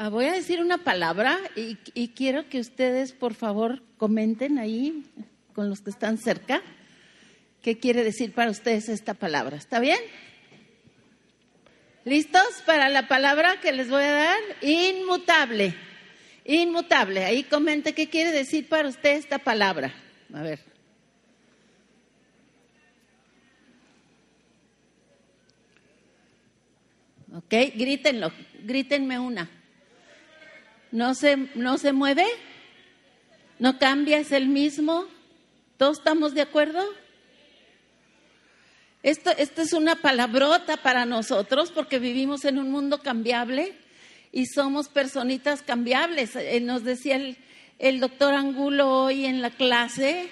Ah, voy a decir una palabra y, y quiero que ustedes, por favor, comenten ahí con los que están cerca qué quiere decir para ustedes esta palabra. ¿Está bien? ¿Listos para la palabra que les voy a dar? Inmutable. Inmutable. Ahí comente qué quiere decir para usted esta palabra. A ver. Ok, grítenlo, grítenme una. ¿No se, no se mueve? ¿No cambia? ¿Es el mismo? ¿Todos estamos de acuerdo? Esto, esto es una palabrota para nosotros porque vivimos en un mundo cambiable y somos personitas cambiables. Eh, nos decía el, el doctor Angulo hoy en la clase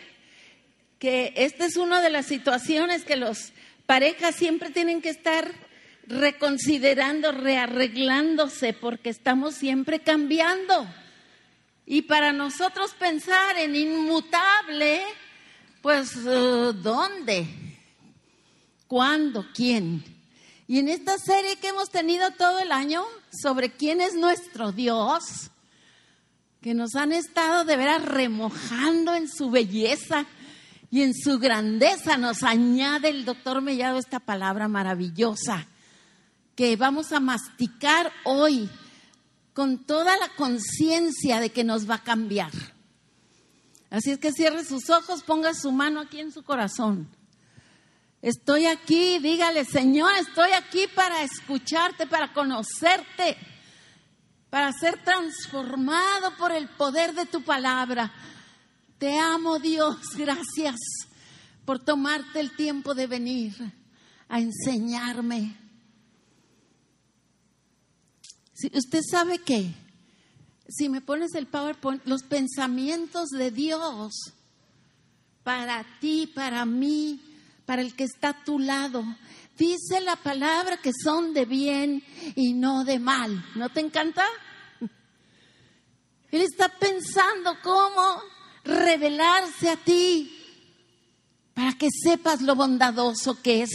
que esta es una de las situaciones que los parejas siempre tienen que estar reconsiderando, rearreglándose, porque estamos siempre cambiando. Y para nosotros pensar en inmutable, pues uh, ¿dónde? ¿Cuándo? ¿Quién? Y en esta serie que hemos tenido todo el año sobre quién es nuestro Dios, que nos han estado de veras remojando en su belleza y en su grandeza, nos añade el doctor Mellado esta palabra maravillosa que vamos a masticar hoy con toda la conciencia de que nos va a cambiar. Así es que cierre sus ojos, ponga su mano aquí en su corazón. Estoy aquí, dígale, Señor, estoy aquí para escucharte, para conocerte, para ser transformado por el poder de tu palabra. Te amo, Dios, gracias por tomarte el tiempo de venir a enseñarme usted sabe que, si me pones el PowerPoint, los pensamientos de Dios para ti, para mí, para el que está a tu lado, dice la palabra que son de bien y no de mal. ¿No te encanta? Él está pensando cómo revelarse a ti para que sepas lo bondadoso que es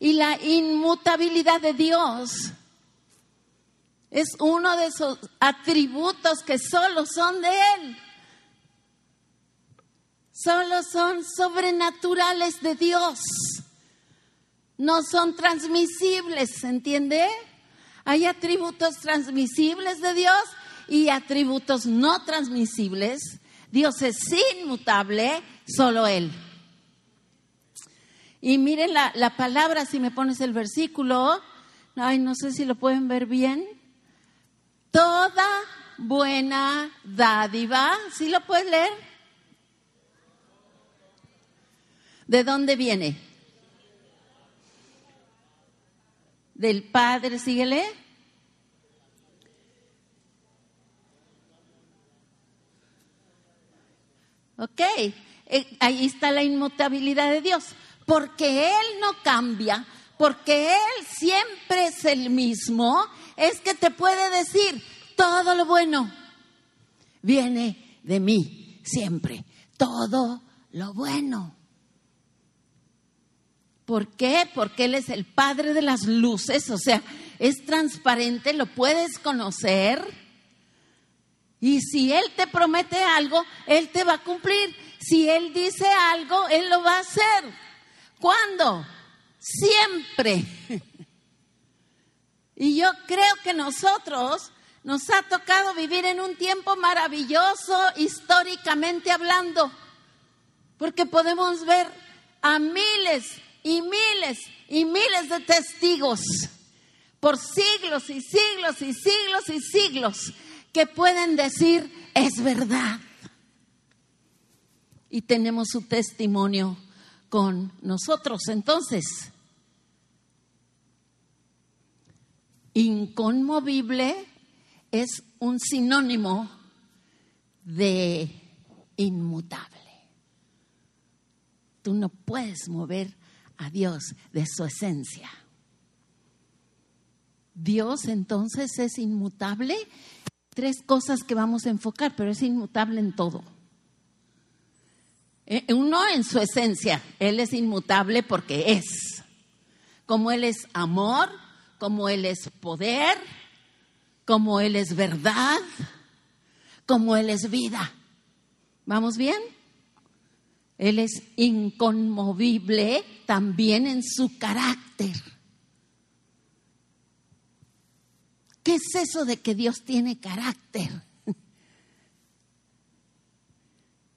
y la inmutabilidad de Dios es uno de esos atributos que solo son de Él. Solo son sobrenaturales de Dios. No son transmisibles, ¿entiende? Hay atributos transmisibles de Dios y atributos no transmisibles. Dios es inmutable, solo Él. Y miren la, la palabra, si me pones el versículo, ay, no sé si lo pueden ver bien. Toda buena dádiva, ¿sí lo puedes leer? ¿De dónde viene? Del Padre, síguele. Ok, eh, ahí está la inmutabilidad de Dios, porque Él no cambia, porque Él siempre es el mismo, es que te puede decir, todo lo bueno viene de mí, siempre, todo lo bueno. ¿Por qué? Porque Él es el Padre de las luces, o sea, es transparente, lo puedes conocer. Y si Él te promete algo, Él te va a cumplir. Si Él dice algo, Él lo va a hacer. ¿Cuándo? Siempre. Y yo creo que nosotros nos ha tocado vivir en un tiempo maravilloso históricamente hablando, porque podemos ver a miles y miles y miles de testigos por siglos y siglos y siglos y siglos que pueden decir es verdad. Y tenemos su testimonio con nosotros. Entonces, inconmovible es un sinónimo de inmutable. Tú no puedes mover a Dios de su esencia. Dios entonces es inmutable. Tres cosas que vamos a enfocar, pero es inmutable en todo. Eh, uno en su esencia, Él es inmutable porque es. Como Él es amor, como Él es poder, como Él es verdad, como Él es vida. ¿Vamos bien? Él es inconmovible también en su carácter. ¿Qué es eso de que Dios tiene carácter?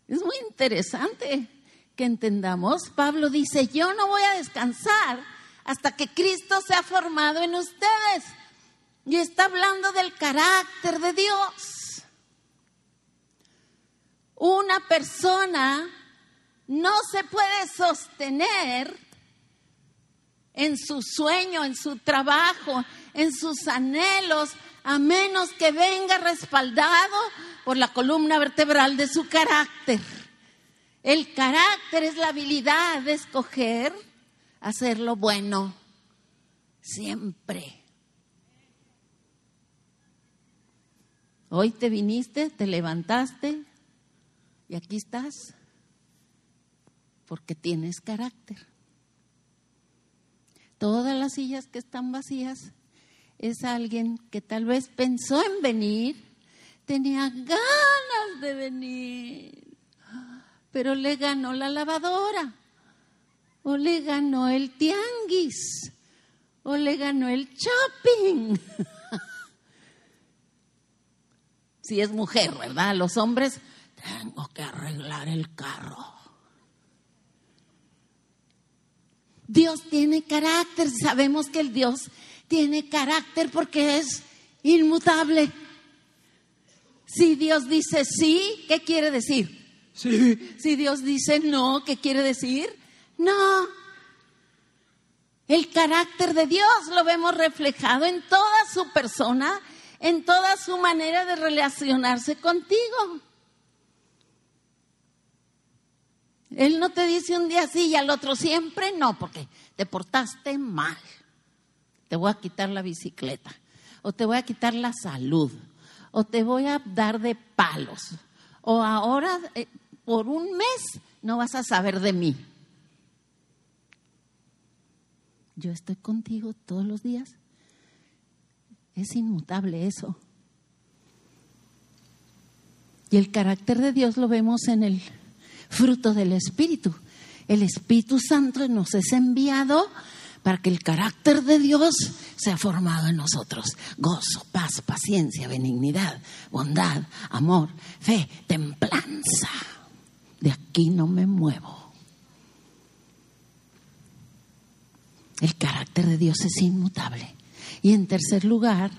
Es muy interesante que entendamos. Pablo dice, yo no voy a descansar hasta que Cristo sea formado en ustedes. Y está hablando del carácter de Dios. Una persona no se puede sostener en su sueño, en su trabajo, en sus anhelos, a menos que venga respaldado por la columna vertebral de su carácter. El carácter es la habilidad de escoger hacer lo bueno siempre. Hoy te viniste, te levantaste y aquí estás porque tienes carácter. Todas las sillas que están vacías es alguien que tal vez pensó en venir, tenía ganas de venir, pero le ganó la lavadora, o le ganó el tianguis, o le ganó el shopping. si es mujer, ¿verdad? Los hombres, tengo que arreglar el carro. Dios tiene carácter, sabemos que el Dios tiene carácter porque es inmutable. Si Dios dice sí, ¿qué quiere decir? Sí. Si Dios dice no, ¿qué quiere decir? No. El carácter de Dios lo vemos reflejado en toda su persona en toda su manera de relacionarse contigo. Él no te dice un día sí y al otro siempre no, porque te portaste mal. Te voy a quitar la bicicleta, o te voy a quitar la salud, o te voy a dar de palos, o ahora eh, por un mes no vas a saber de mí. Yo estoy contigo todos los días es inmutable eso. Y el carácter de Dios lo vemos en el fruto del Espíritu. El Espíritu Santo nos es enviado para que el carácter de Dios sea formado en nosotros. Gozo, paz, paciencia, benignidad, bondad, amor, fe, templanza. De aquí no me muevo. El carácter de Dios es inmutable. Y en tercer lugar,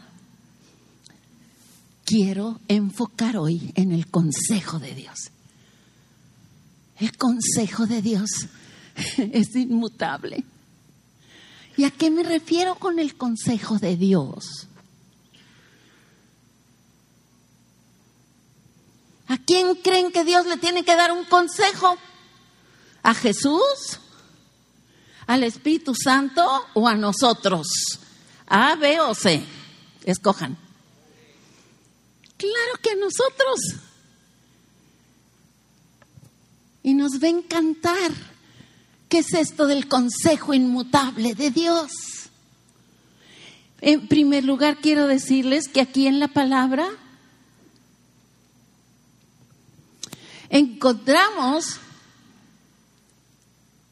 quiero enfocar hoy en el consejo de Dios. El consejo de Dios es inmutable. ¿Y a qué me refiero con el consejo de Dios? ¿A quién creen que Dios le tiene que dar un consejo? ¿A Jesús? ¿Al Espíritu Santo o a nosotros? A, B o C. Escojan. Claro que nosotros. Y nos va a encantar. ¿Qué es esto del consejo inmutable de Dios? En primer lugar, quiero decirles que aquí en la palabra encontramos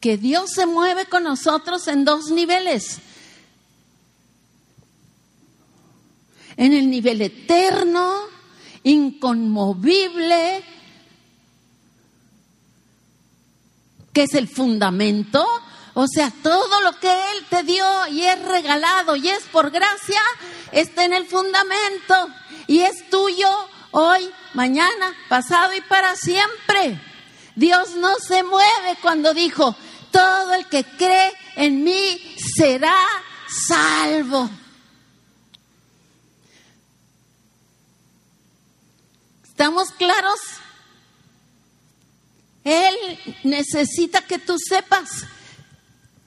que Dios se mueve con nosotros en dos niveles. en el nivel eterno, inconmovible, que es el fundamento. O sea, todo lo que Él te dio y es regalado y es por gracia, está en el fundamento y es tuyo hoy, mañana, pasado y para siempre. Dios no se mueve cuando dijo, todo el que cree en mí será salvo. ¿Estamos claros? Él necesita que tú sepas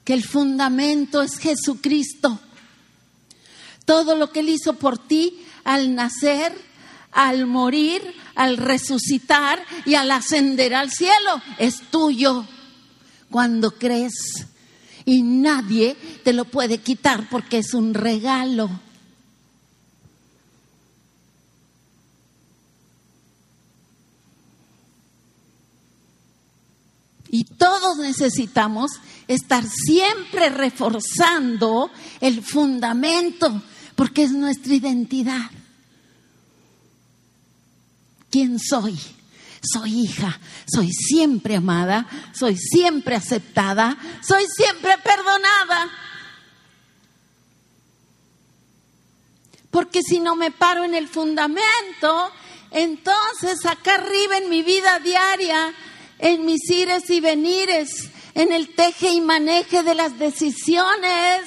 que el fundamento es Jesucristo. Todo lo que Él hizo por ti al nacer, al morir, al resucitar y al ascender al cielo es tuyo cuando crees. Y nadie te lo puede quitar porque es un regalo. Y todos necesitamos estar siempre reforzando el fundamento, porque es nuestra identidad. ¿Quién soy? Soy hija, soy siempre amada, soy siempre aceptada, soy siempre perdonada. Porque si no me paro en el fundamento, entonces acá arriba en mi vida diaria, en mis ires y venires, en el teje y maneje de las decisiones,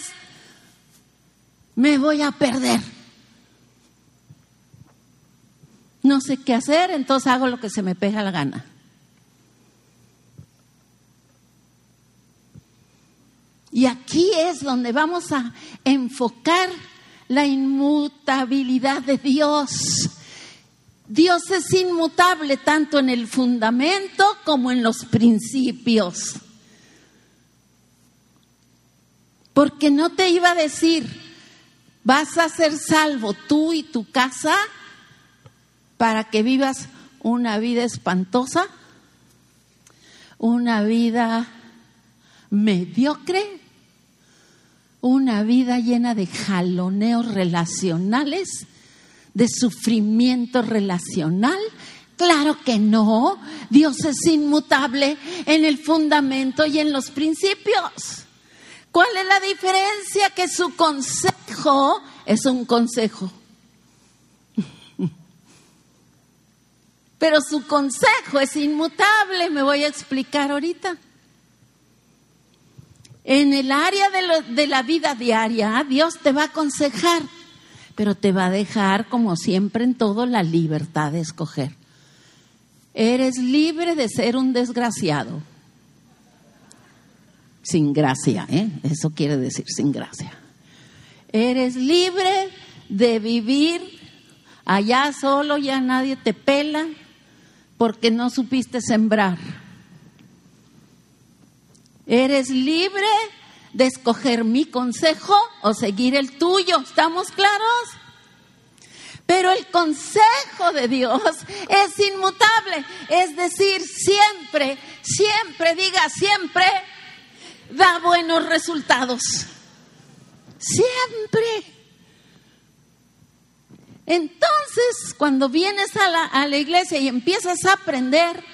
me voy a perder. No sé qué hacer, entonces hago lo que se me pega la gana. Y aquí es donde vamos a enfocar la inmutabilidad de Dios. Dios es inmutable tanto en el fundamento como en los principios. Porque no te iba a decir, vas a ser salvo tú y tu casa para que vivas una vida espantosa, una vida mediocre, una vida llena de jaloneos relacionales, de sufrimiento relacional. Claro que no, Dios es inmutable en el fundamento y en los principios. ¿Cuál es la diferencia? Que su consejo es un consejo. Pero su consejo es inmutable, me voy a explicar ahorita. En el área de, la vida diaria, Dios te va a aconsejar, pero te va a dejar, como siempre en todo, la libertad de escoger. Eres libre de ser un desgraciado. Sin gracia, ¿eh? Eso quiere decir sin gracia. Eres libre de vivir allá solo, ya nadie te pela, porque no supiste sembrar. Eres libre de escoger mi consejo o seguir el tuyo. ¿Estamos claros? Pero el consejo de Dios es inmutable. Es decir, siempre, siempre, diga siempre, da buenos resultados. Siempre. Entonces, cuando vienes a la, iglesia y empiezas a aprender,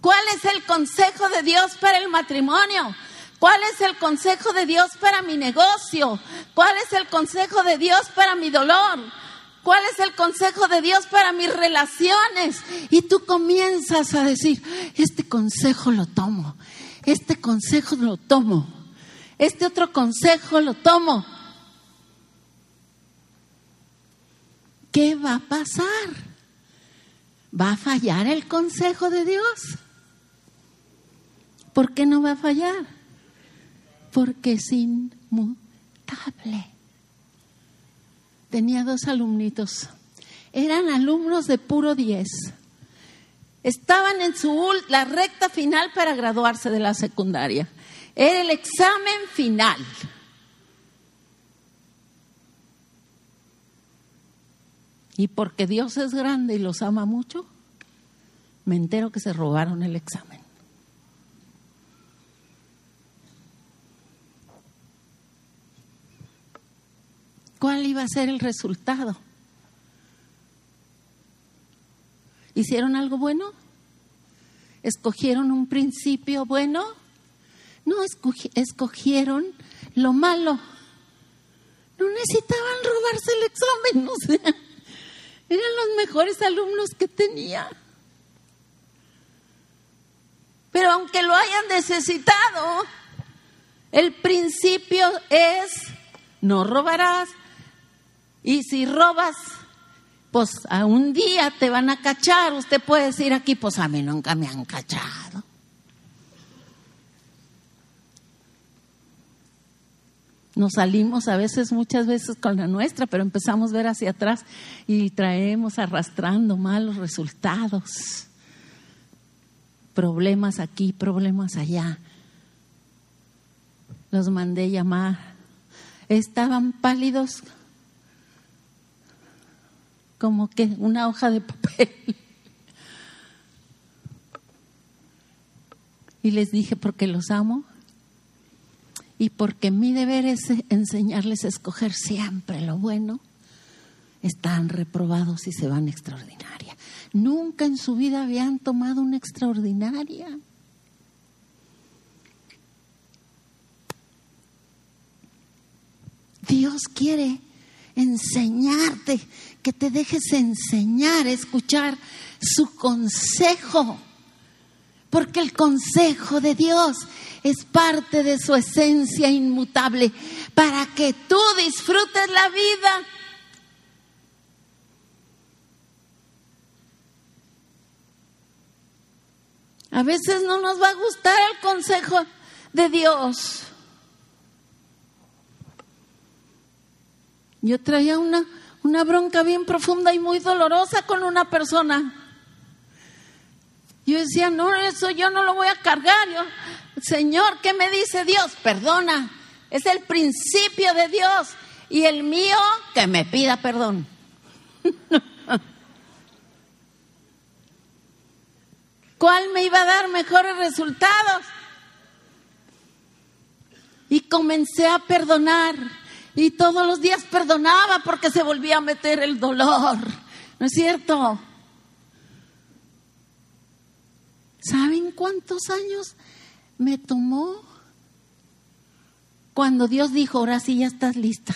¿Cuál es el consejo de Dios para el matrimonio? ¿Cuál es el consejo de Dios para mi negocio? ¿Cuál es el consejo de Dios para mi dolor? ¿Cuál es el consejo de Dios para mis relaciones? Y tú comienzas a decir, este consejo lo tomo, este consejo lo tomo, este otro consejo lo tomo. ¿Qué va a pasar? ¿Va a fallar el consejo de Dios? ¿Por qué no va a fallar? Porque es inmutable. Tenía dos alumnitos. Eran alumnos de puro 10. Estaban en su la recta final para graduarse de la secundaria. Era el examen final. Y porque Dios es grande y los ama mucho, me entero que se robaron el examen. ¿Cuál iba a ser el resultado? ¿Hicieron algo bueno? ¿Escogieron un principio bueno? No, escogieron lo malo. No necesitaban robarse el examen, o sea, eran los mejores alumnos que tenía. Pero aunque lo hayan necesitado, el principio es no robarás, y si robas, pues a un día te van a cachar. Usted puede decir aquí, pues a mí nunca me han cachado. Nos salimos a veces, muchas veces con la nuestra, pero empezamos a ver hacia atrás y traemos arrastrando malos resultados. Problemas aquí, problemas allá. Los mandé llamar. Estaban pálidos como que una hoja de papel. Y les dije, porque los amo y porque mi deber es enseñarles a escoger siempre lo bueno, están reprobados y se van extraordinaria. Nunca en su vida habían tomado una extraordinaria. Dios quiere enseñarte, que te dejes enseñar, escuchar su consejo. Porque el consejo de Dios es parte de su esencia inmutable para que tú disfrutes la vida. A veces no nos va a gustar el consejo de Dios. Yo traía una, una bronca bien profunda y muy dolorosa con una persona. Yo decía, no, eso yo no lo voy a cargar. Yo, Señor, ¿qué me dice Dios? Perdona. Es el principio de Dios. Y el mío, que me pida perdón. ¿Cuál me iba a dar mejores resultados? Y comencé a perdonar. Y todos los días perdonaba porque se volvía a meter el dolor. ¿No es cierto? ¿Saben cuántos años me tomó cuando Dios dijo, ahora sí ya estás lista?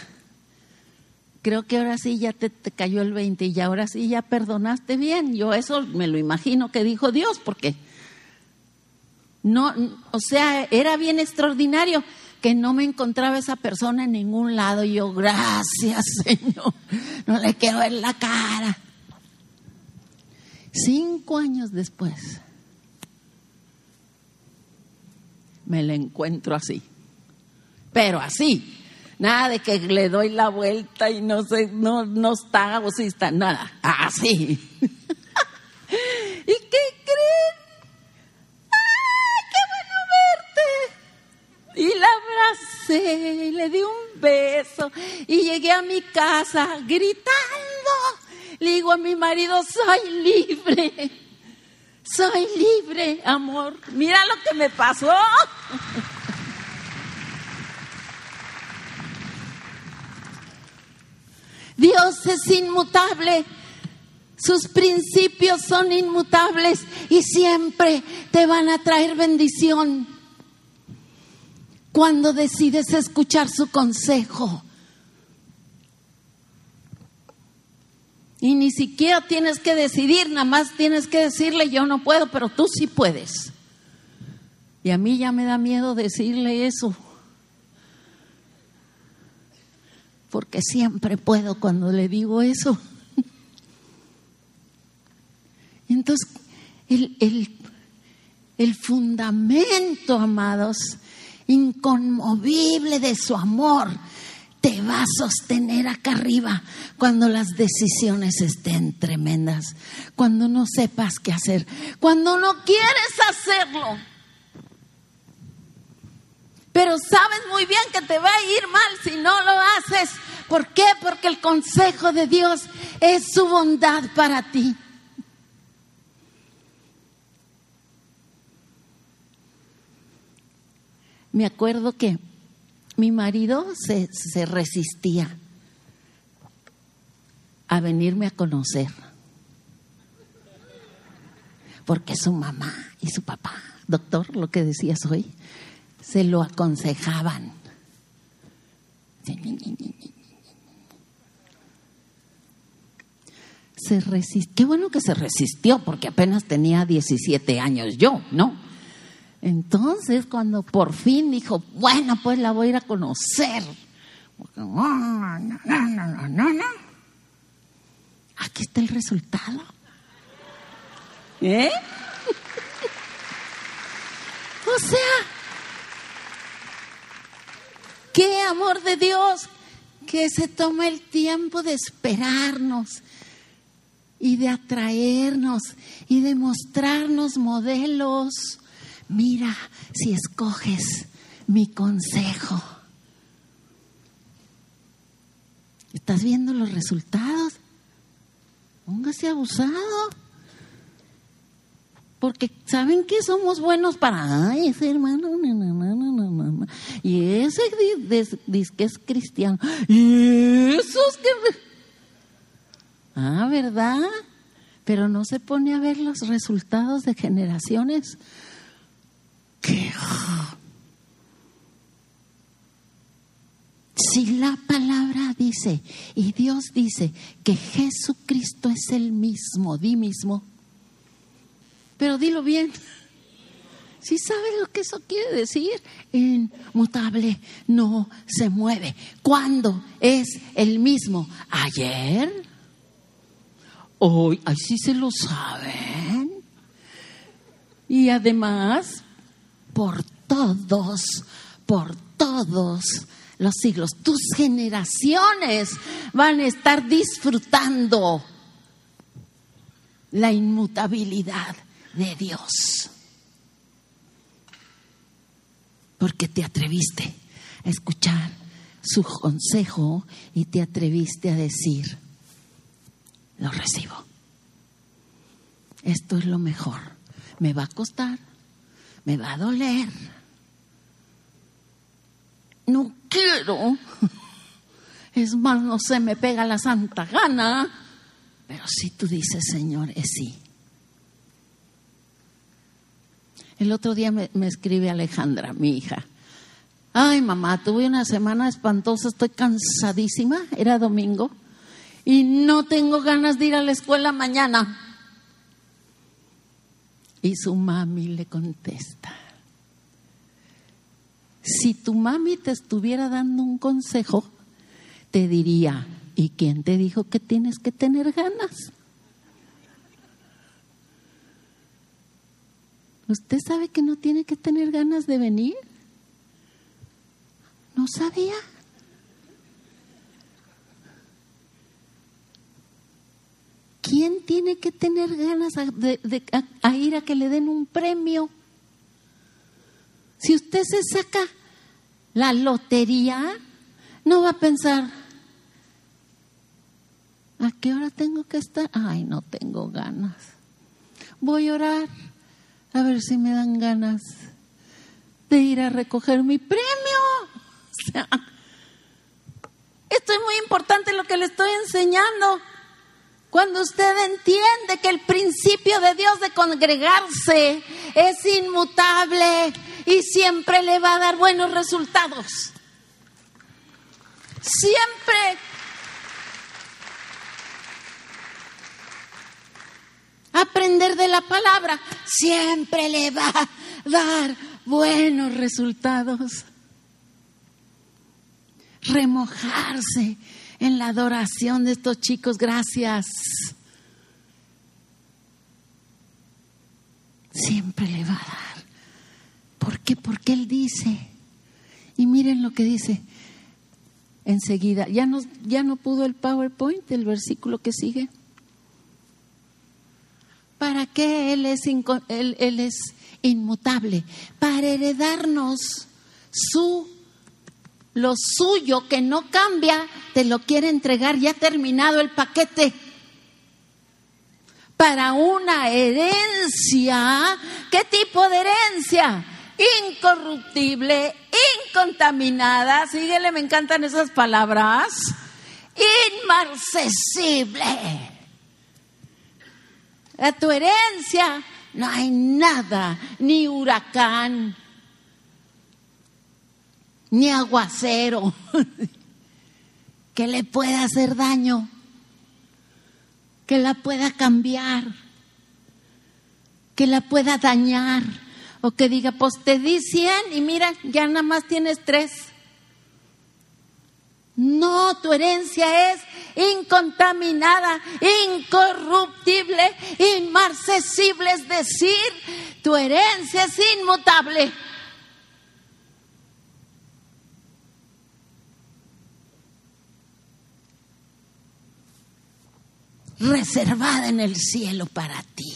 Creo que ahora sí ya te, cayó el 20 y ahora sí ya perdonaste bien. Yo eso me lo imagino que dijo Dios porque no, o sea, era bien extraordinario que no me encontraba esa persona en ningún lado. Y yo, gracias, Señor, no le quiero ver la cara. Cinco años después, me la encuentro así, pero así. Nada de que le doy la vuelta y no sé, no, no está o sí está, nada, así. ¿Y qué creen? Y la abracé, le di un beso y llegué a mi casa gritando. Le digo a mi marido, soy libre, soy libre, amor. Mira lo que me pasó. Dios es inmutable. Sus principios son inmutables y siempre te van a traer bendición cuando decides escuchar su consejo. Y ni siquiera tienes que decidir, nada más tienes que decirle yo no puedo, pero tú sí puedes. Y a mí ya me da miedo decirle eso. Porque siempre puedo cuando le digo eso. Entonces, el, el, el fundamento, amados, inconmovible de su amor te va a sostener acá arriba cuando las decisiones estén tremendas, cuando no sepas qué hacer, cuando no quieres hacerlo. Pero sabes muy bien que te va a ir mal si no lo haces. ¿Por qué? Porque el consejo de Dios es su bondad para ti. me acuerdo que mi marido se, se resistía a venirme a conocer. Porque su mamá y su papá, doctor, lo que decías hoy, se lo aconsejaban. Se resistió. Qué bueno que se resistió, porque apenas tenía 17 años yo, ¿no? Entonces, cuando por fin dijo, bueno, pues la voy a ir a conocer. no, no, no, no, no. Aquí está el resultado. ¿Eh? o sea, qué amor de Dios que se toma el tiempo de esperarnos y de atraernos y de mostrarnos modelos mira si escoges mi consejo. ¿Estás viendo los resultados? Póngase abusado. Porque saben que somos buenos para, ay, ese hermano, y ese dice que es cristiano, y que... Ah, ¿verdad? Pero no se pone a ver los resultados de generaciones. Que Si la palabra dice y Dios dice que Jesucristo es el mismo, di mismo, pero dilo bien. Si sabes lo que eso quiere decir, inmutable, no se mueve. ¿Cuándo es el mismo? ¿Ayer? Hoy, así se lo saben. Y además, por todos, por todos los siglos. Tus generaciones van a estar disfrutando la inmutabilidad de Dios. Porque te atreviste a escuchar su consejo y te atreviste a decir, lo recibo. Esto es lo mejor. Me va a costar, me va a doler no quiero. Es más, no se me pega la santa gana. Pero si tú dices, Señor, es sí. El otro día me, me, escribe Alejandra, mi hija. Ay, mamá, tuve una semana espantosa, estoy cansadísima, era domingo, y no tengo ganas de ir a la escuela mañana. Y su mami le contesta, si tu mami te estuviera dando un consejo, te diría, ¿y quién te dijo que tienes que tener ganas? ¿Usted sabe que no tiene que tener ganas de venir? ¿No sabía? ¿Quién tiene que tener ganas de, ir a que le den un premio? Si usted se saca la lotería, no va a pensar, ¿a qué hora tengo que estar? Ay, no tengo ganas. Voy a orar a ver si me dan ganas de ir a recoger mi premio. O sea, esto es muy importante lo que le estoy enseñando. Cuando usted entiende que el principio de Dios de congregarse es inmutable, y siempre le va a dar buenos resultados. Siempre. Aprender de la palabra siempre le va a dar buenos resultados. Remojarse en la adoración de estos chicos, gracias. Siempre le va a dar. ¿Por qué? Porque Él dice. Y miren lo que dice enseguida. Ya no, ya no pudo el PowerPoint, el versículo que sigue. ¿Para qué Él es, él, él es inmutable? Para heredarnos su lo suyo que no cambia, te lo quiere entregar ya terminado el paquete. Para una herencia, ¿qué tipo de herencia? incorruptible, incontaminada, síguele, me encantan esas palabras, inmarcesible. A tu herencia no hay nada, ni huracán, ni aguacero, que le pueda hacer daño, que la pueda cambiar, que la pueda dañar o que diga, pues te di 100 y mira, ya nada más tienes tres. No, tu herencia es incontaminada, incorruptible, inmarcesible, es decir, tu herencia es inmutable. Reservada en el cielo para ti.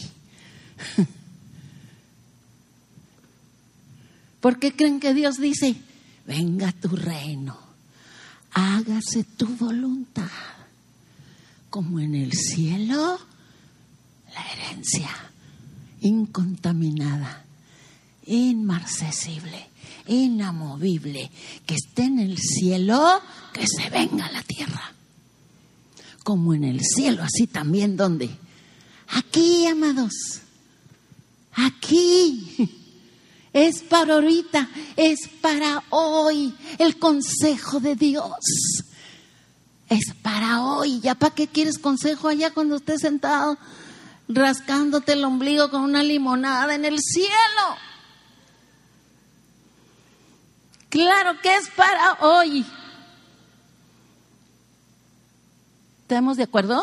¿Por qué creen que Dios dice, venga tu reino, hágase tu voluntad, como en el cielo, la herencia incontaminada, inmarcesible, inamovible, que esté en el cielo, que se venga a la tierra. Como en el cielo, así también donde. Aquí, amados. Aquí. Es para ahorita, es para hoy el consejo de Dios. Es para hoy. ¿Ya para qué quieres consejo allá cuando estés sentado rascándote el ombligo con una limonada en el cielo? Claro que es para hoy. ¿Estamos de acuerdo?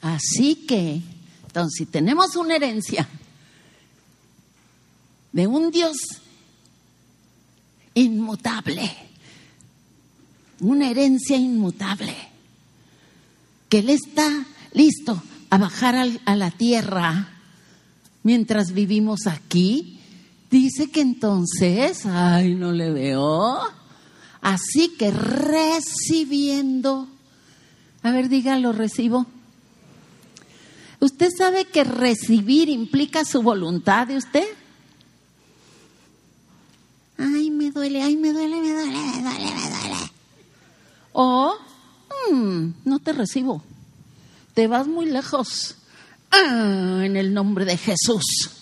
Así que, entonces, si tenemos una herencia de un Dios inmutable, una herencia inmutable, que Él está listo a bajar a la tierra mientras vivimos aquí, dice que entonces, ay, no le veo, así que recibiendo, a ver, dígalo, recibo. ¿Usted sabe que recibir implica su voluntad de usted? Ay, me duele, ay, me duele, me duele, me duele, me duele. O, mm, no te recibo. Te vas muy lejos. Ah, en el nombre de Jesús.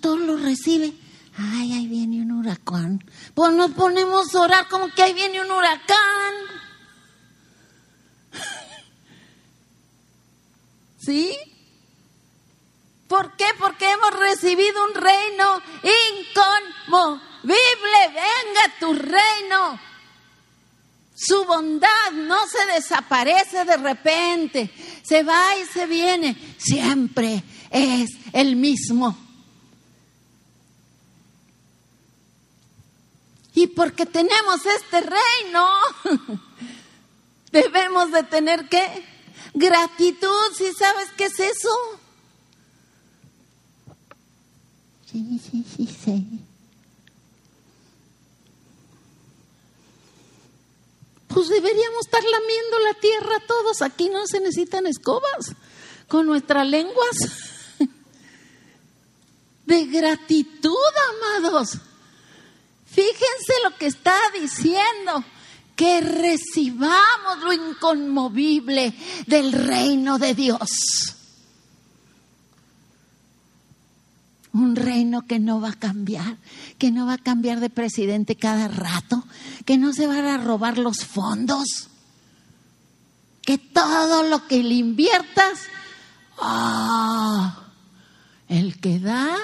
Todo lo recibe. Ay, ahí viene un huracán. Pues nos ponemos a orar como que ahí viene un huracán. ¿Sí? ¿Por qué? Porque hemos recibido un reino inconmovible. Venga tu reino. Su bondad no se desaparece de repente, se va y se viene, siempre es el mismo. Y porque tenemos este reino, debemos de tener qué? Gratitud, si sabes qué es eso. Sí, sí, sí, sí. Pues deberíamos estar lamiendo la tierra todos. Aquí no se necesitan escobas con nuestras lenguas. De gratitud, amados. Fíjense lo que está diciendo que recibamos lo inconmovible del reino de Dios. Un reino que no va a cambiar, que no va a cambiar de presidente cada rato, que no se van a robar los fondos, que todo lo que le inviertas, ah, el que da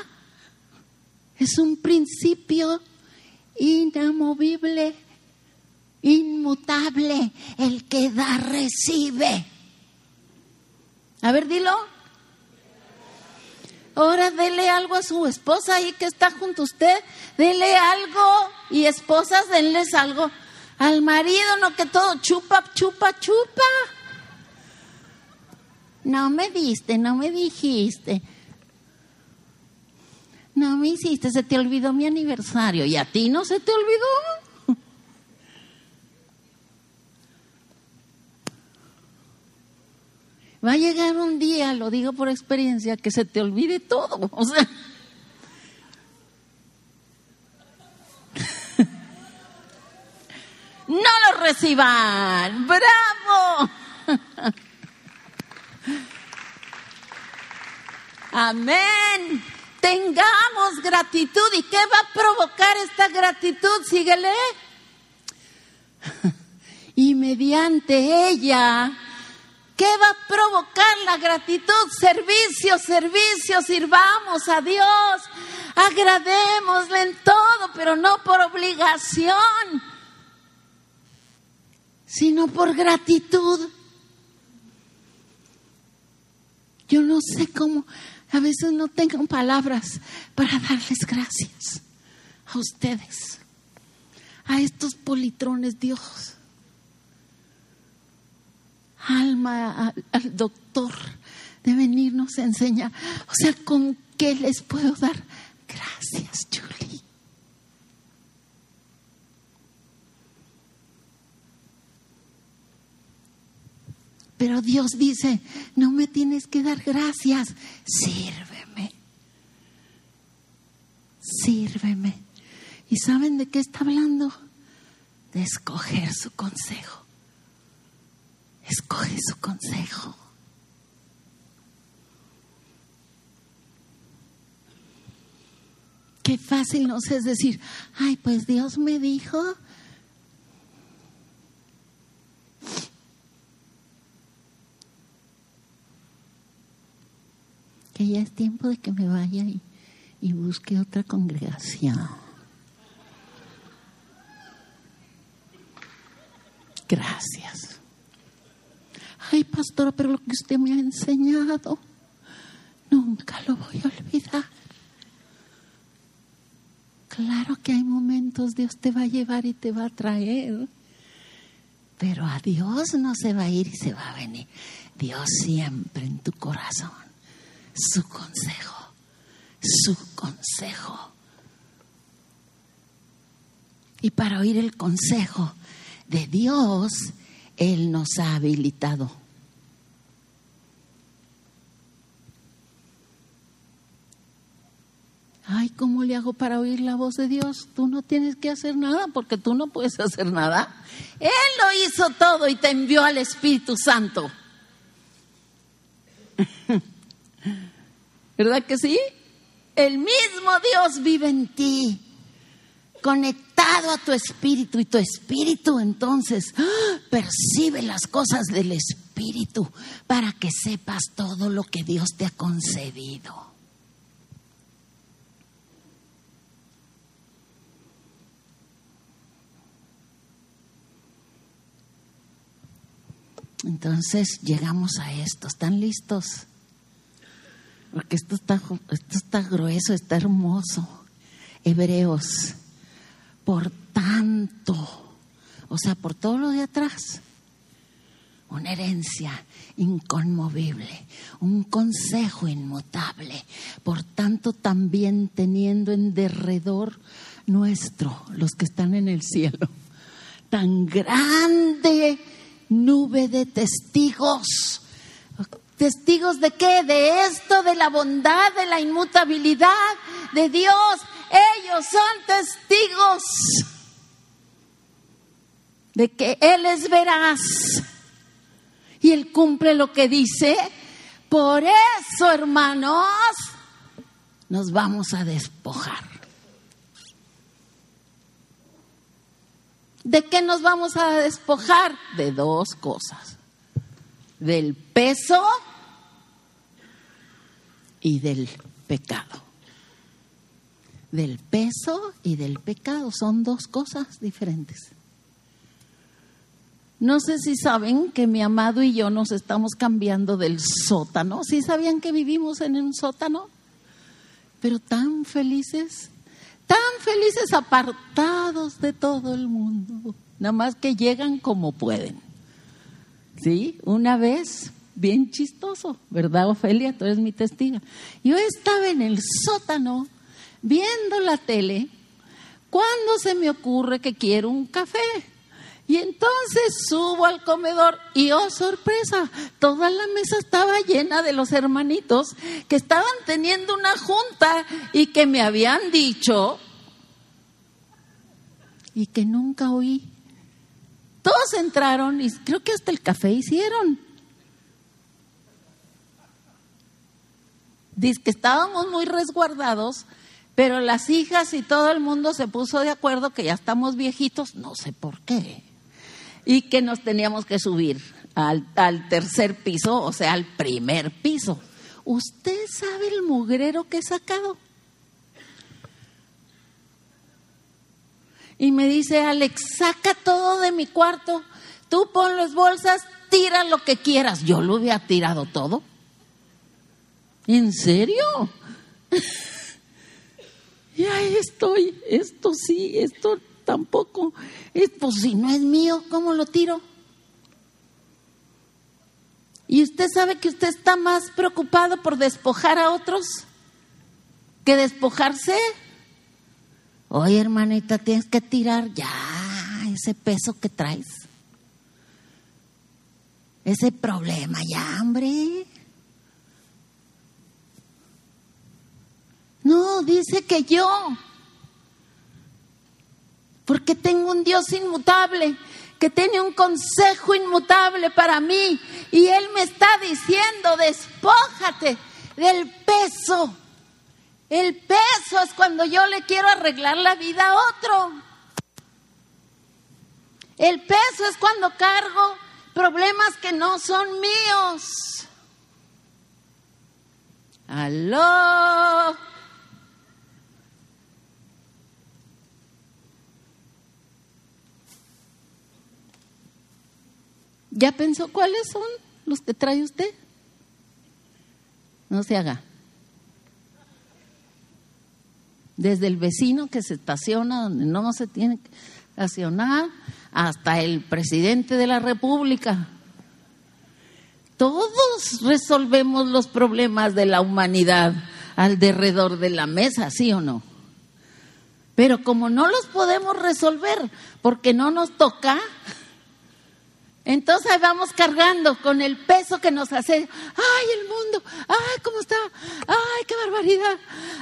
es un principio inamovible inmutable, el que da recibe. A ver, dilo. Ahora dele algo a su esposa ahí que está junto a usted. Dele algo y esposas, denles algo al marido, no que todo chupa, chupa, chupa. No me diste, no me dijiste. No me hiciste, se te olvidó mi aniversario. ¿Y a ti no se te olvidó? Va a llegar un día, lo digo por experiencia, que se te olvide todo. No lo reciban. ¡Bravo! Amén. Tengamos gratitud. ¿Y qué va a provocar esta gratitud? Síguele. Y mediante ella ¿Qué va a provocar la gratitud? Servicio, servicio, sirvamos a Dios, agradémosle en todo, pero no por obligación, sino por gratitud. Yo no sé cómo, a veces no tengo palabras para darles gracias a ustedes, a estos politrones Dios alma al, doctor de venirnos a enseñar. O sea, ¿con qué les puedo dar? Gracias, Julie. Pero Dios dice, no me tienes que dar gracias, sírveme. Sírveme. ¿Y saben de qué está hablando? De escoger su consejo. Escoge su consejo. Qué fácil nos es decir, ay, pues Dios me dijo. Ya es tiempo de que me vaya y, y busque otra congregación. Gracias. Ay, pastora, pero lo que usted me ha enseñado, nunca lo voy a olvidar. Claro que hay momentos Dios te va a llevar y te va a traer, pero a Dios no se va a ir y se va a venir. Dios siempre en tu corazón, su consejo, su consejo. Y para oír el consejo de Dios, Él nos ha habilitado. Ay, ¿cómo le hago para oír la voz de Dios? Tú no tienes que hacer nada porque tú no puedes hacer nada. Él lo hizo todo y te envió al Espíritu Santo. ¿Verdad que sí? El mismo Dios vive en ti, conectado a tu espíritu y tu espíritu entonces ¡ah! percibe las cosas del espíritu para que sepas todo lo que Dios te ha concedido. Entonces llegamos a esto. ¿Están listos? Porque esto está, esto está grueso, está hermoso. Hebreos, por tanto, o sea, por todo lo de atrás, una herencia inconmovible, un consejo inmutable, por tanto también teniendo en derredor nuestro, los que están en el cielo, tan grande nube de testigos. ¿Testigos de qué? De esto, de la bondad, de la inmutabilidad de Dios. Ellos son testigos de que Él es veraz y Él cumple lo que dice. Por eso, hermanos, nos vamos a despojar. ¿De qué nos vamos a despojar? De dos cosas. Del peso y del pecado. Del peso y del pecado son dos cosas diferentes. No sé si saben que mi amado y yo nos estamos cambiando del sótano. ¿Sí sabían que vivimos en un sótano? Pero tan felices tan felices apartados de todo el mundo, nada más que llegan como pueden. ¿Sí? Una vez, bien chistoso, ¿verdad, Ofelia? Tú eres mi testiga. Yo estaba en el sótano viendo la tele cuando se me ocurre que quiero un café. Y entonces subo al comedor y oh sorpresa, toda la mesa estaba llena de los hermanitos que estaban teniendo una junta y que me habían dicho y que nunca oí. Todos entraron y creo que hasta el café hicieron. Dice que estábamos muy resguardados, pero las hijas y todo el mundo se puso de acuerdo que ya estamos viejitos, no sé por qué y que nos teníamos que subir al, al, tercer piso, o sea, al primer piso. ¿Usted sabe el mugrero que he sacado? Y me dice, Alex, saca todo de mi cuarto, tú pon las bolsas, tira lo que quieras. Yo lo hubiera tirado todo. ¿En serio? y ahí estoy, esto sí, esto tampoco. Pues si no es mío, ¿cómo lo tiro? ¿Y usted sabe que usted está más preocupado por despojar a otros que despojarse? Oye, hermanita, tienes que tirar ya ese peso que traes. ese problema ya, hombre. No, dice que yo, porque tengo un Dios inmutable, que tiene un consejo inmutable para mí, y Él me está diciendo, despójate del peso. El peso es cuando yo le quiero arreglar la vida a otro. El peso es cuando cargo problemas que no son míos. Aló. ¿Ya pensó cuáles son los que trae usted? No se haga. Desde el vecino que se estaciona donde no se tiene que estacionar hasta el presidente de la República. Todos resolvemos los problemas de la humanidad alrededor de la mesa, ¿sí o no? Pero como no los podemos resolver porque no nos toca, entonces vamos cargando con el peso que nos hace, ay, el mundo, ay, ¿cómo está? Ay, qué barbaridad,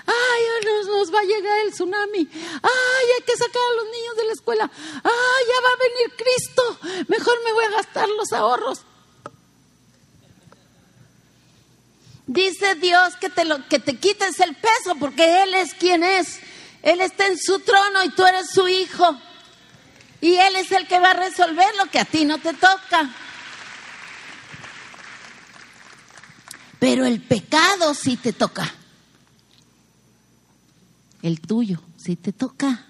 ay, nos, nos va a llegar el tsunami, ay, hay que sacar a los niños de la escuela, ay, ya va a venir Cristo, mejor me voy a gastar los ahorros. Dice Dios que te, lo, que te quites el peso porque Él es quien es, Él está en su trono y tú eres su hijo. Y Él es el que va a resolver lo que a ti no te toca. Pero el pecado sí te toca. El tuyo sí te toca.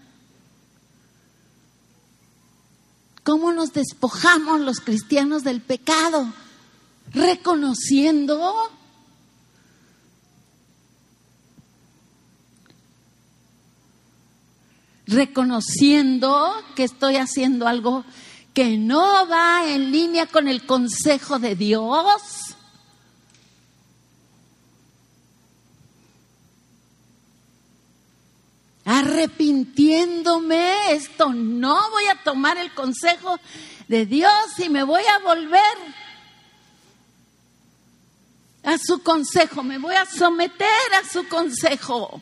¿Cómo nos despojamos los cristianos del pecado? Reconociendo reconociendo que estoy haciendo algo que no va en línea con el consejo de Dios. Arrepintiéndome, esto no voy a tomar el consejo de Dios y me voy a volver a su consejo, me voy a someter a su consejo.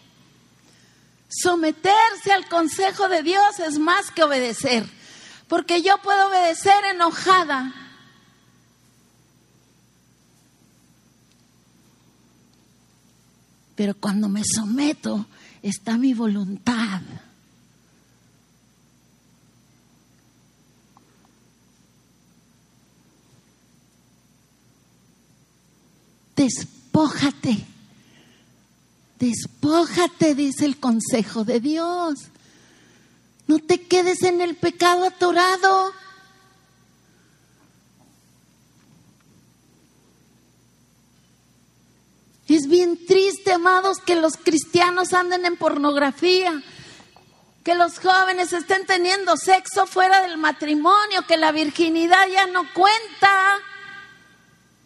Someterse al consejo de Dios es más que obedecer, porque yo puedo obedecer enojada. Pero cuando me someto está mi voluntad. Despójate Despójate, dice el consejo de Dios. No te quedes en el pecado atorado. Es bien triste, amados, que los cristianos anden en pornografía, que los jóvenes estén teniendo sexo fuera del matrimonio, que la virginidad ya no cuenta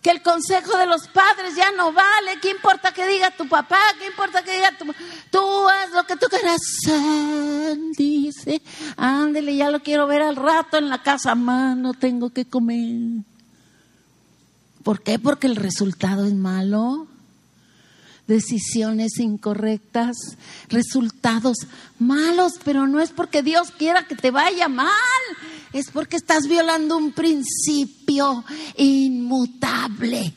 que el consejo de los padres ya no vale. ¿Qué importa que diga tu papá? ¿Qué importa que diga tu... Tú haz lo que tu corazón dice. Ándele, ya lo quiero ver al rato en la casa. no tengo que comer. ¿Por qué? Porque el resultado es malo. Decisiones incorrectas, resultados malos, pero no es porque Dios quiera que te vaya mal es porque estás violando un principio inmutable.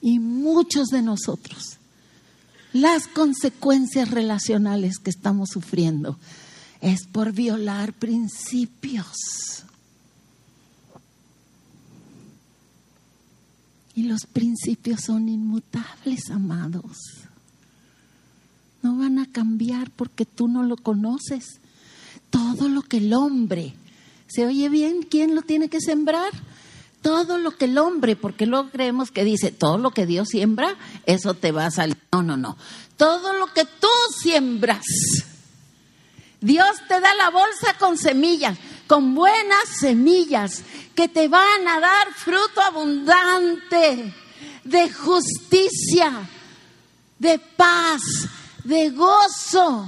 Y muchos de nosotros, las consecuencias relacionales que estamos sufriendo es por violar principios. Y los principios son inmutables, amados no van a cambiar porque tú no lo conoces. Todo lo que el hombre, ¿se oye bien quién lo tiene que sembrar? Todo lo que el hombre, porque luego creemos que dice, todo lo que Dios siembra, eso te va a salir. No, no, no. Todo lo que tú siembras, Dios te da la bolsa con semillas, con buenas semillas, que te van a dar fruto abundante de justicia, de paz, de gozo.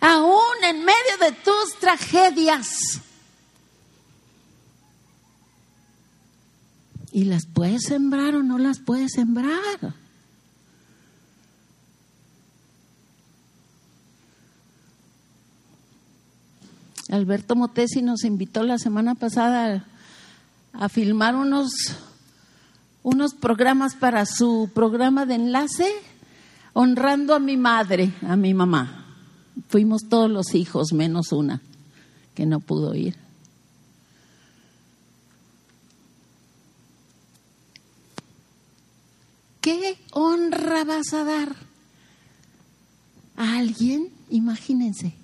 aún en medio de tus tragedias. Y las puedes sembrar o no las puedes sembrar. Alberto Motesi nos invitó la semana pasada a, filmar unos, unos programas para su programa de enlace, honrando a mi madre, a mi mamá. Fuimos todos los hijos, menos una, que no pudo ir. ¿Qué honra vas a dar a alguien? Imagínense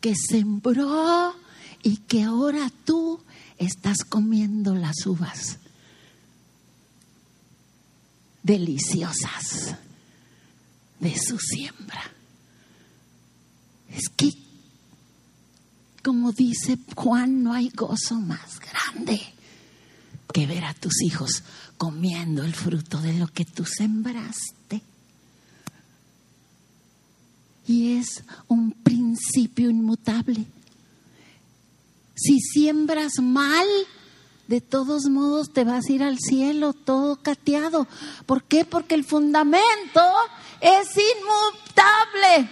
que sembró y que ahora tú estás comiendo las uvas deliciosas de su siembra. Es que, como dice Juan, no hay gozo más grande que ver a tus hijos comiendo el fruto de lo que tú sembraste y es un principio inmutable. Si siembras mal, de todos modos te vas a ir al cielo todo cateado. ¿Por qué? Porque el fundamento es inmutable.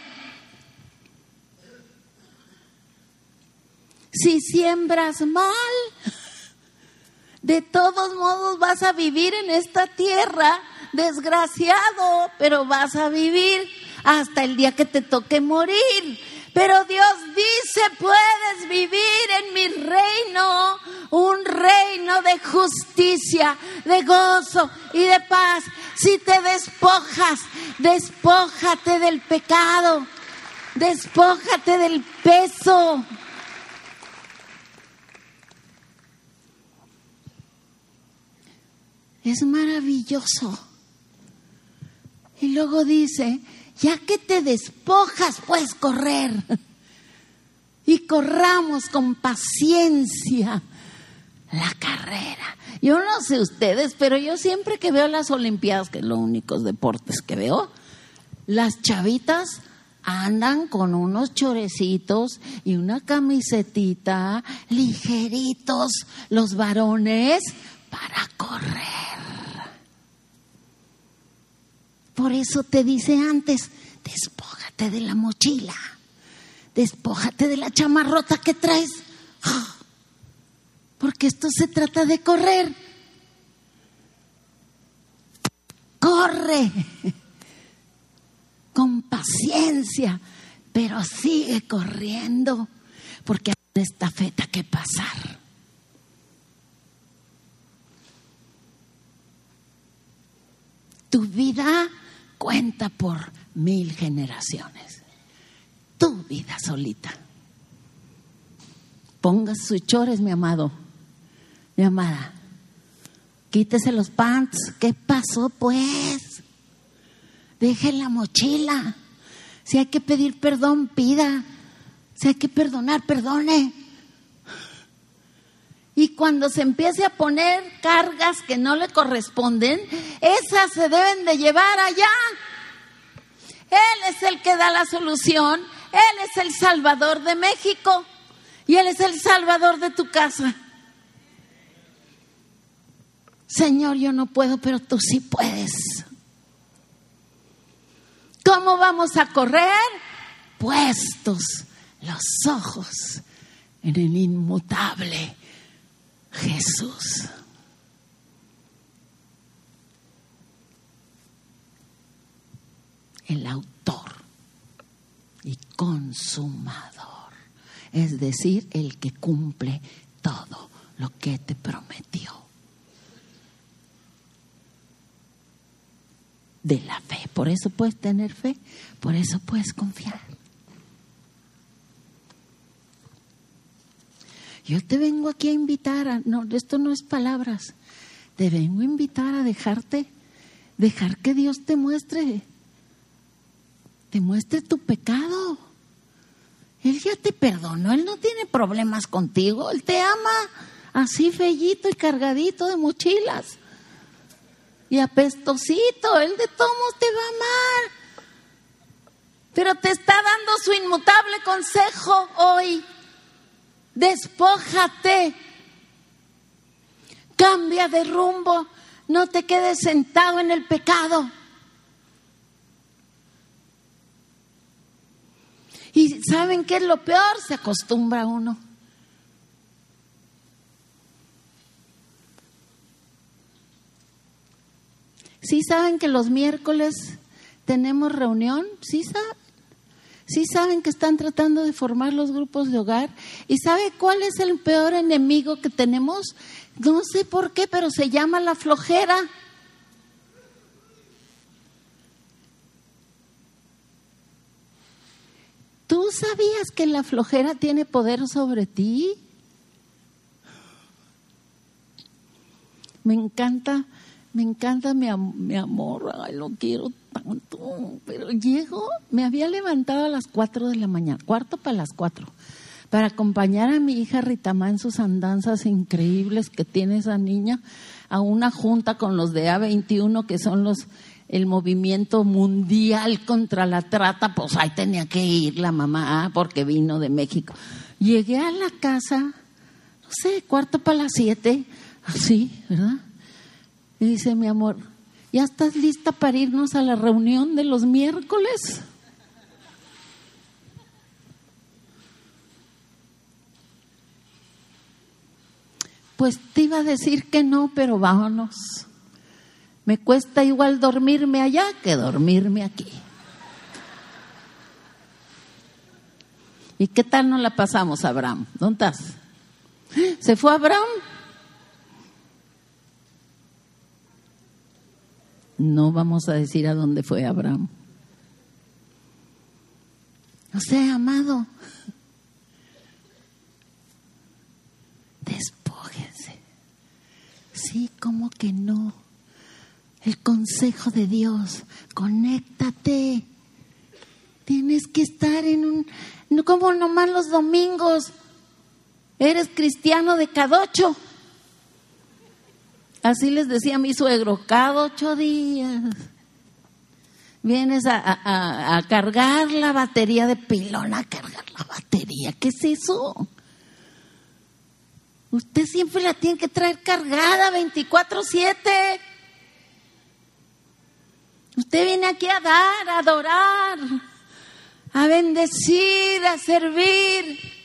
Si siembras mal, de todos modos vas a vivir en esta tierra desgraciado, pero vas a vivir hasta el día que te toque morir. Pero Dios dice, puedes vivir en mi reino, un reino de justicia, de gozo y de paz. Si te despojas, despójate del pecado, despójate del peso. Es maravilloso. Y luego dice, ya que te despojas, puedes correr. Y corramos con paciencia la carrera. Yo no sé ustedes, pero yo siempre que veo las Olimpiadas, que es los únicos deportes que veo, las chavitas andan con unos chorecitos y una camisetita ligeritos, los varones, para correr. Por eso te dice antes, despójate de la mochila, despójate de la chamarrota que traes, porque esto se trata de correr. Corre con paciencia, pero sigue corriendo, porque hay esta feta que pasar. Tu vida cuenta por mil generaciones. Tu vida solita. Ponga sus chores, mi amado, mi amada. Quítese los pants. ¿Qué pasó, pues? Deje la mochila. Si hay que pedir perdón, pida. Si hay que perdonar, perdone. Y cuando se empiece a poner cargas que no le corresponden, esas se deben de llevar allá. Él es el que da la solución. Él es el Salvador de México. Y Él es el Salvador de tu casa. Señor, yo no puedo, pero tú sí puedes. ¿Cómo vamos a correr? Puestos los ojos en el inmutable Jesús. El autor y consumador, es decir, el que cumple todo lo que te prometió. De la fe. Por eso puedes tener fe, por eso puedes confiar. Yo te vengo aquí a invitar a, no, esto no es palabras, te vengo a invitar a dejarte, dejar que Dios te muestre, te muestre tu pecado. Él ya te perdonó, Él no tiene problemas contigo, Él te ama así fellito y cargadito de mochilas y apestosito, Él de todos te va a amar. Pero te está dando su inmutable consejo hoy. Despójate. Cambia de rumbo. No te quedes sentado en el pecado. Y ¿saben qué es lo peor? Se acostumbra uno. ¿Sí saben que los miércoles tenemos reunión? ¿Sí saben? ¿Sí saben que están tratando de formar los grupos de hogar? ¿Y sabe cuál es el peor enemigo que tenemos? No sé por qué, pero se llama la flojera. ¿Tú sabías que la flojera tiene poder sobre ti? Me encanta, me encanta mi, mi amor, ay, lo quiero tanto. Pero llego, me había levantado a las cuatro de la mañana, cuarto para las cuatro, para acompañar a mi hija Ritamá en sus andanzas increíbles que tiene esa niña, a una junta con los de A21, que son los el movimiento mundial contra la trata, pues ahí tenía que ir la mamá ah, porque vino de México. Llegué a la casa, no sé, cuarto para las siete, así, ¿verdad? Y dice, mi amor, ¿ya estás lista para irnos a la reunión de los miércoles? Pues te iba a decir que no, pero vámonos. Me cuesta igual dormirme allá que dormirme aquí. ¿Y qué tal nos la pasamos, Abraham? ¿Dónde estás? ¿Se fue Abraham? No vamos a decir a dónde fue Abraham. O sea, amado, despójense. Sí, como que no el consejo de Dios. Conéctate. Tienes que estar en un, no como nomás los domingos. Eres cristiano de cada ocho. Así les decía mi suegro, cada ocho días. Vienes a, a cargar la batería de pilón, a cargar la batería. ¿Qué es eso? Usted siempre la tiene que traer cargada 24-7. Usted viene aquí a dar, a adorar, a bendecir, a servir.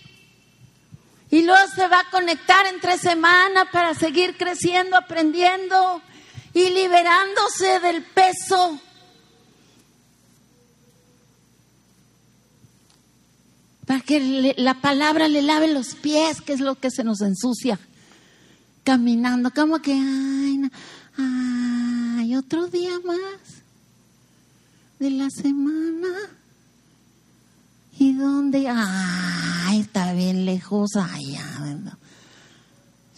Y luego se va a conectar entre semanas para seguir creciendo, aprendiendo y liberándose del peso. Para que la palabra le lave los pies, que es lo que se nos ensucia. Caminando, como que, ay, ay, otro día más de la semana. ¿Y dónde? Ay, está bien lejos allá.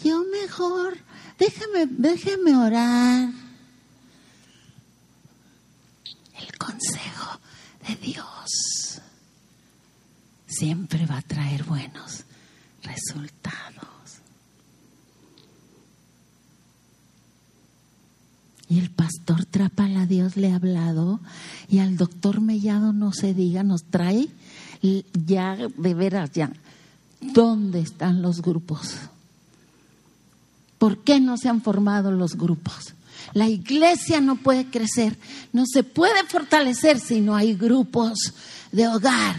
Yo mejor, déjame, déjeme orar. El consejo de Dios siempre va a traer buenos resultados. Y el pastor Trapala Dios le ha hablado y al doctor Mellado no se diga, nos trae ya de veras ya. ¿Dónde están los grupos? ¿Por qué no se han formado los grupos? La iglesia no puede crecer, no se puede fortalecer si no hay grupos de hogar.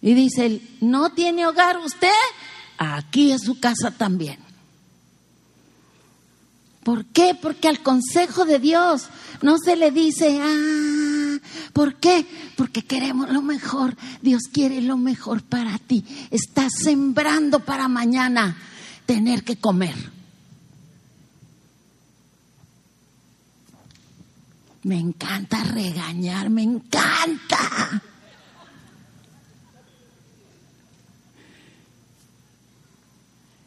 Y dice, ¿no tiene hogar usted? Aquí es su casa también. ¿Por qué? Porque al consejo de Dios no se le dice, ah, ¿por qué? Porque queremos lo mejor. Dios quiere lo mejor para ti. Estás sembrando para mañana tener que comer. Me encanta regañar, me encanta.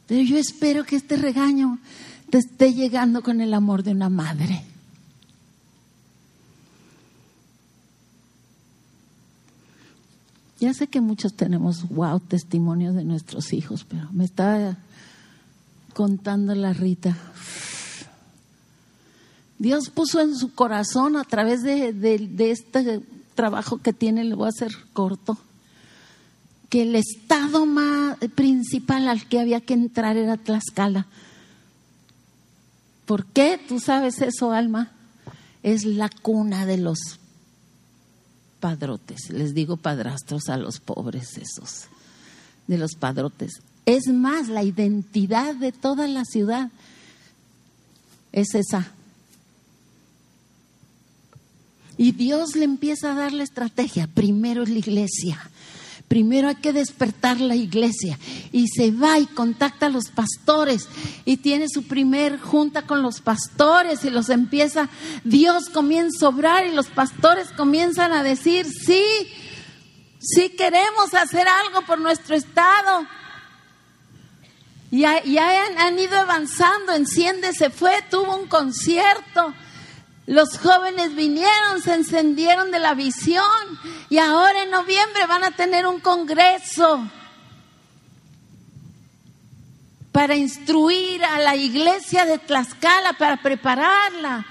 Pero yo espero que este regaño te esté llegando con el amor de una madre. Ya sé que muchos tenemos wow testimonios de nuestros hijos, pero me está contando la Rita. Dios puso en su corazón a través de, esta trabajo que tiene, le voy a hacer corto, que el estado más principal al que había que entrar era Tlaxcala. ¿Por qué? ¿Tú sabes eso, Alma? Es la cuna de los padrotes. Les digo padrastros a los pobres esos, de los padrotes. Es más, la identidad de toda la ciudad es esa. Y Dios le empieza a dar la estrategia. Primero es la iglesia. Primero hay que despertar la iglesia. Y se va y contacta a los pastores. Y tiene su primer junta con los pastores. Y los empieza. Dios comienza a obrar. Y los pastores comienzan a decir: Sí, sí queremos hacer algo por nuestro estado. Y, ya han, ido avanzando. Enciende se fue, tuvo un concierto. Los jóvenes vinieron, se encendieron de la visión y ahora en noviembre van a tener un congreso para instruir a la iglesia de Tlaxcala, para prepararla,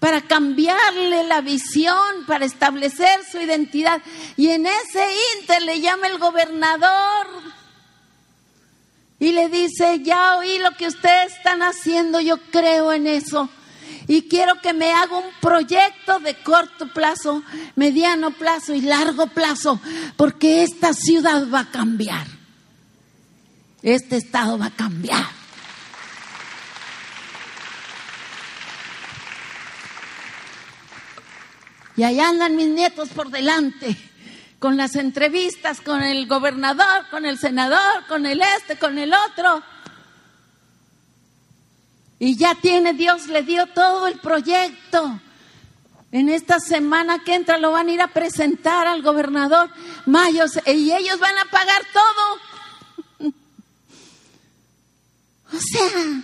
para cambiarle la visión, para establecer su identidad. Y en ese inter le llama el gobernador y le dice, ya oí lo que ustedes están haciendo, yo creo en eso. Y quiero que me haga un proyecto de corto plazo, mediano plazo y largo plazo, porque esta ciudad va a cambiar. Este estado va a cambiar. Y allá andan mis nietos por delante con las entrevistas con el gobernador, con el senador, con el este, con el otro. Y ya tiene, Dios le dio todo el proyecto. En esta semana que entra lo van a ir a presentar al gobernador Mayos y ellos van a pagar todo. O sea,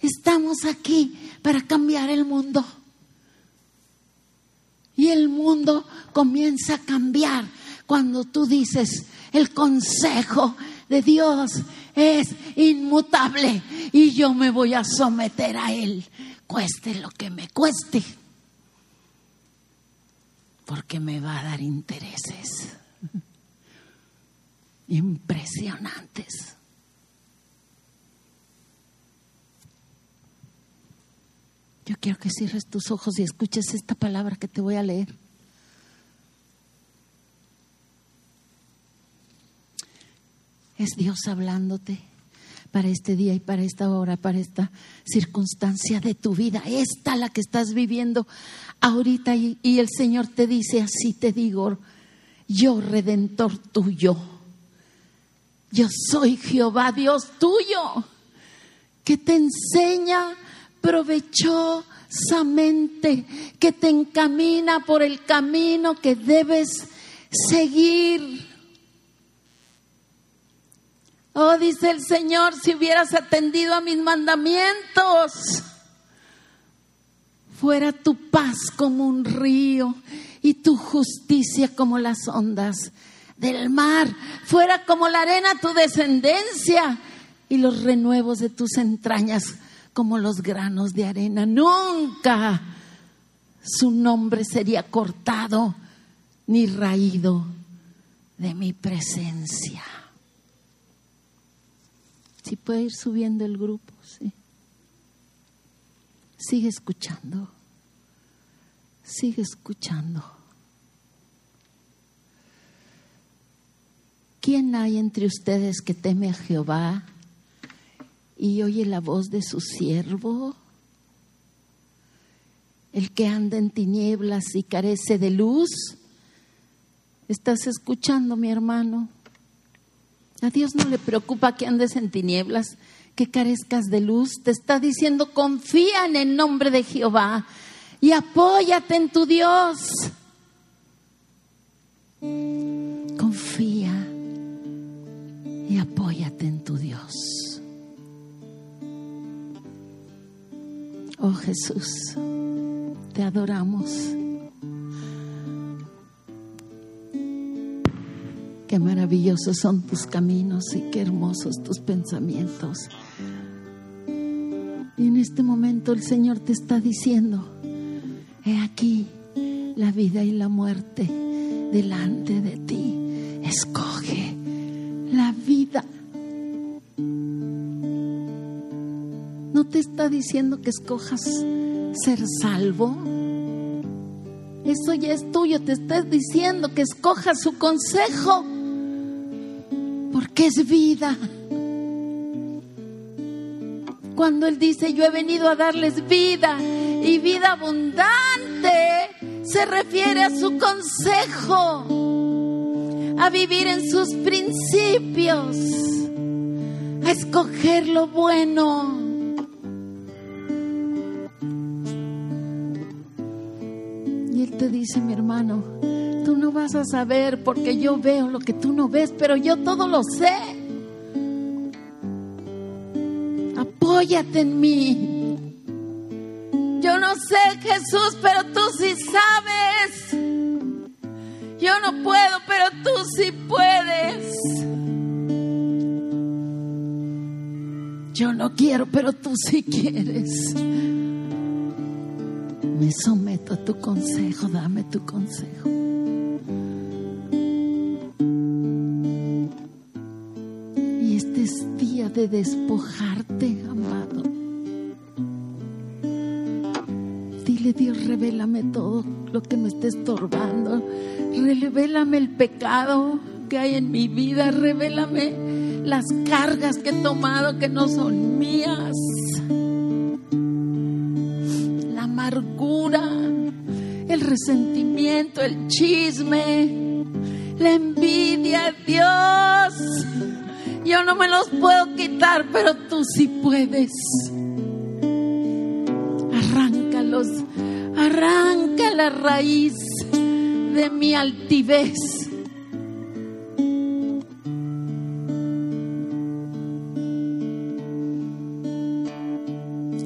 estamos aquí para cambiar el mundo. Y el mundo comienza a cambiar cuando tú dices, el consejo de Dios es inmutable y yo me voy a someter a Él, cueste lo que me cueste, porque me va a dar intereses impresionantes. Yo quiero que cierres tus ojos y escuches esta palabra que te voy a leer. Es Dios hablándote para este día y para esta hora, para esta circunstancia de tu vida, esta la que estás viviendo ahorita y, y el Señor te dice, así te digo, yo redentor tuyo, yo soy Jehová Dios tuyo, que te enseña provechosamente, que te encamina por el camino que debes seguir. Oh, dice el Señor, si hubieras atendido a mis mandamientos, fuera tu paz como un río y tu justicia como las ondas del mar, fuera como la arena tu descendencia y los renuevos de tus entrañas como los granos de arena. Nunca su nombre sería cortado ni raído de mi presencia. Si puede ir subiendo el grupo, sí. Sigue escuchando. Sigue escuchando. ¿Quién hay entre ustedes que teme a Jehová? y oye la voz de su siervo, el que anda en tinieblas y carece de luz. ¿Estás escuchando, mi hermano? A Dios no le preocupa que andes en tinieblas, que carezcas de luz. Te está diciendo, confía en el nombre de Jehová y apóyate en tu Dios. Confía y apóyate en tu Dios. Oh Jesús, te adoramos. Qué maravillosos son tus caminos y qué hermosos tus pensamientos. Y en este momento el Señor te está diciendo, he aquí la vida y la muerte delante de ti. Escoge la vida. ¿No te está diciendo que escojas ser salvo? Eso ya es tuyo, te está diciendo que escojas su consejo, porque es vida. Cuando Él dice, yo he venido a darles vida y vida abundante, se refiere a su consejo, a vivir en sus principios, a escoger lo bueno. Y Él te dice, mi hermano, tú no vas a saber porque yo veo lo que tú no ves, pero yo todo lo sé. apóyate en mí. Yo no sé, Jesús, pero tú sí sabes. Yo no puedo, pero tú sí puedes. Yo no quiero, pero tú sí quieres. Me someto a tu consejo, dame tu consejo. Es día de despojarte, Dios, revélame todo lo que me esté estorbando. Revélame el pecado que hay en mi vida. Revélame las cargas que he tomado que no son mías. La amargura, el resentimiento, el chisme, la envidia, Dios. Yo no me los puedo quitar, pero tú sí puedes. Arráncalos Arranca la raíz de mi altivez.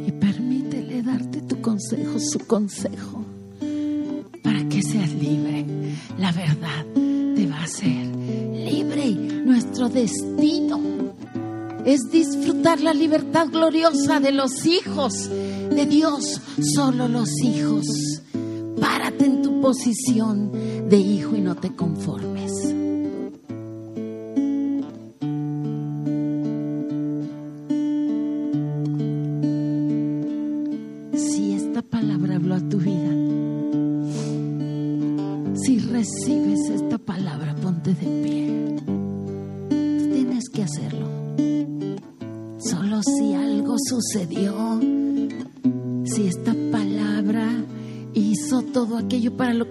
Y permítele darte tu consejo, su consejo, para que seas libre. La verdad te va a hacer. Destino es disfrutar la libertad gloriosa de los hijos de Dios, solo los hijos. Párate en tu posición de hijo y no te conformes.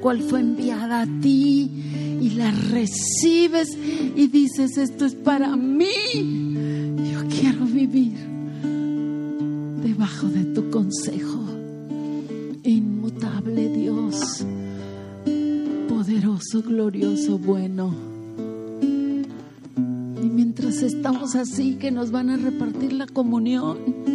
Cual fue enviada a ti y la recibes y dices, esto es para mí, yo quiero vivir debajo de tu consejo. Inmutable Dios, poderoso, glorioso, bueno. Y mientras estamos así, que nos van a repartir la comunión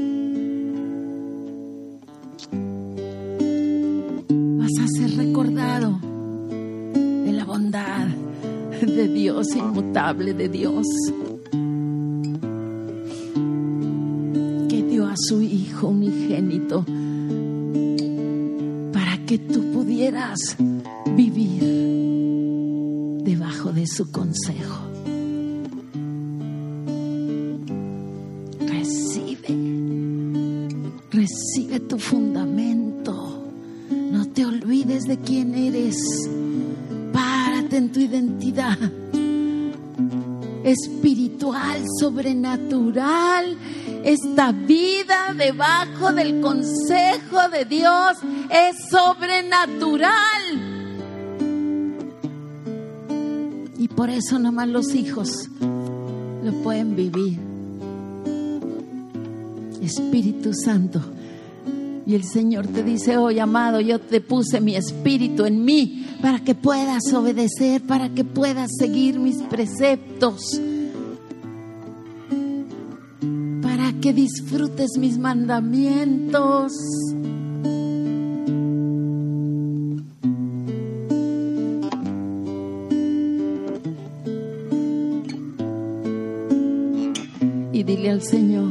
inmutable de Dios, que dio a su Hijo unigénito para que tú pudieras vivir debajo de su consejo. Recibe, recibe tu fundamento. No te olvides de quién eres. Espiritual, sobrenatural. Esta vida debajo del consejo de Dios es sobrenatural. Y por eso nomás los hijos lo pueden vivir. Espíritu Santo. Y el Señor te dice, hoy amado, yo te puse mi espíritu en mí para que puedas obedecer, para que puedas seguir mis preceptos, que disfrutes mis mandamientos. Y dile al Señor,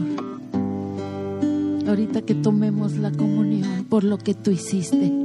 ahorita que tomemos la comunión por lo que tú hiciste